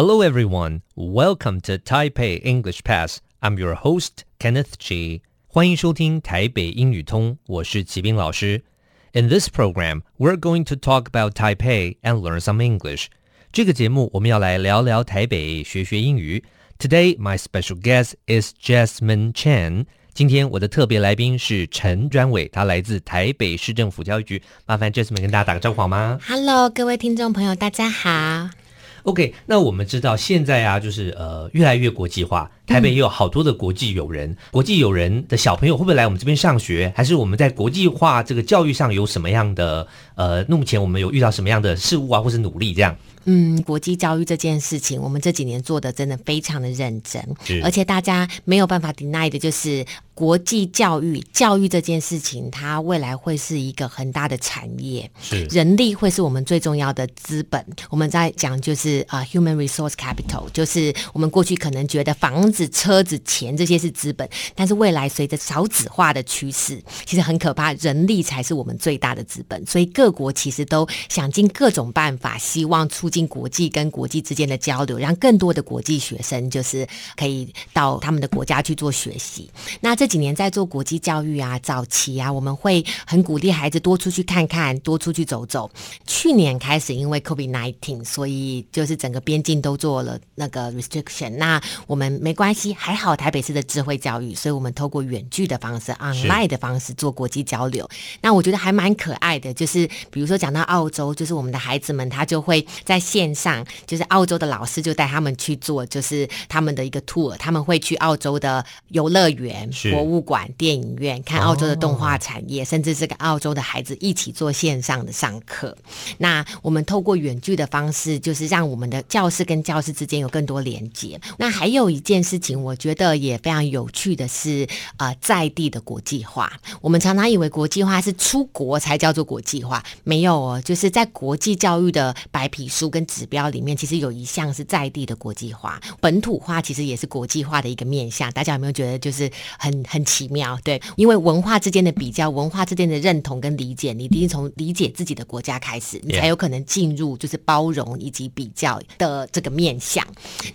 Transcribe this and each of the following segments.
Hello, everyone. Welcome to Taipei English Pass. I'm your host, Kenneth Chi. 欢迎收听台北英语通，我是齐斌老师。In this program, we're going to talk about Taipei and learn some English. 这个节目我们要来聊聊台北，学学英语。Today, my special guest is Jasmine Chen. 今天我的特别来宾是陈专伟，他来自台北市政府教育局。麻烦 Jasmine 跟大家打个招呼好吗？Hello，各位听众朋友，大家好。 OK，那我们知道现在啊，就是呃，越来越国际化。台北也有好多的国际友人，嗯、国际友人的小朋友会不会来我们这边上学？还是我们在国际化这个教育上有什么样的呃，目前我们有遇到什么样的事物啊，或是努力这样？嗯，国际教育这件事情，我们这几年做的真的非常的认真，而且大家没有办法 deny 的就是国际教育，教育这件事情，它未来会是一个很大的产业，是人力会是我们最重要的资本。我们在讲就是啊、uh，human resource capital，就是我们过去可能觉得房子。车子、钱这些是资本，但是未来随着少子化的趋势，其实很可怕，人力才是我们最大的资本。所以各国其实都想尽各种办法，希望促进国际跟国际之间的交流，让更多的国际学生就是可以到他们的国家去做学习。那这几年在做国际教育啊，早期啊，我们会很鼓励孩子多出去看看，多出去走走。去年开始，因为 COVID-19，所以就是整个边境都做了那个 restriction。那我们没关系。还好台北市的智慧教育，所以我们透过远距的方式，online 的方式做国际交流。那我觉得还蛮可爱的，就是比如说讲到澳洲，就是我们的孩子们他就会在线上，就是澳洲的老师就带他们去做，就是他们的一个 tour，他们会去澳洲的游乐园、博物馆、电影院看澳洲的动画产业，哦、甚至是跟澳洲的孩子一起做线上的上课。那我们透过远距的方式，就是让我们的教室跟教室之间有更多连接。那还有一件事情。我觉得也非常有趣的是，呃，在地的国际化。我们常常以为国际化是出国才叫做国际化，没有哦，就是在国际教育的白皮书跟指标里面，其实有一项是在地的国际化，本土化其实也是国际化的一个面向。大家有没有觉得就是很很奇妙？对，因为文化之间的比较，文化之间的认同跟理解，你一定从理解自己的国家开始，你才有可能进入就是包容以及比较的这个面向。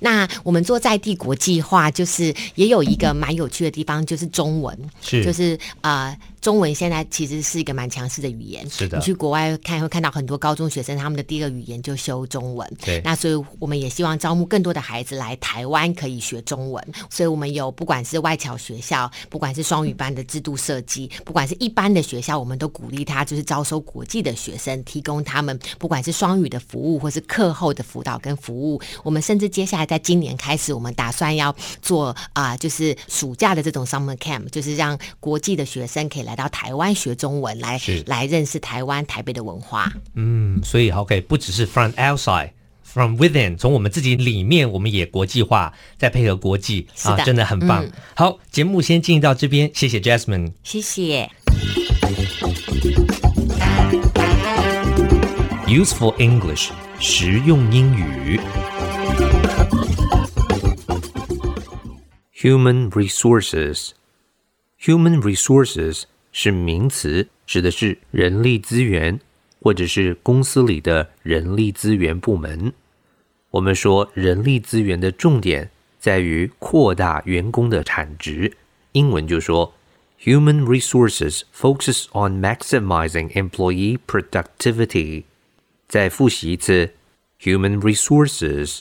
那我们做在地国际化。就是也有一个蛮有趣的地方，就是中文，是就是啊。呃中文现在其实是一个蛮强势的语言。是的，你去国外看会看到很多高中学生，他们的第一个语言就修中文。对，那所以我们也希望招募更多的孩子来台湾可以学中文。所以我们有不管是外侨学校，不管是双语班的制度设计，不管是一般的学校，我们都鼓励他就是招收国际的学生，提供他们不管是双语的服务，或是课后的辅导跟服务。我们甚至接下来在今年开始，我们打算要做啊、呃，就是暑假的这种 summer camp，就是让国际的学生可以来。到台湾学中文来来认识台湾台北的文化。嗯，所以 OK，不只是 from outside，from within，从我们自己里面，我们也国际化，再配合国际啊，真的很棒。嗯、好，节目先进行到这边，谢谢 Jasmine，谢谢。Useful English，实用英语。Human resources，human resources。是名词，指的是人力资源，或者是公司里的人力资源部门。我们说人力资源的重点在于扩大员工的产值，英文就说 Human resources focuses on maximizing employee productivity。再复习一次，Human resources。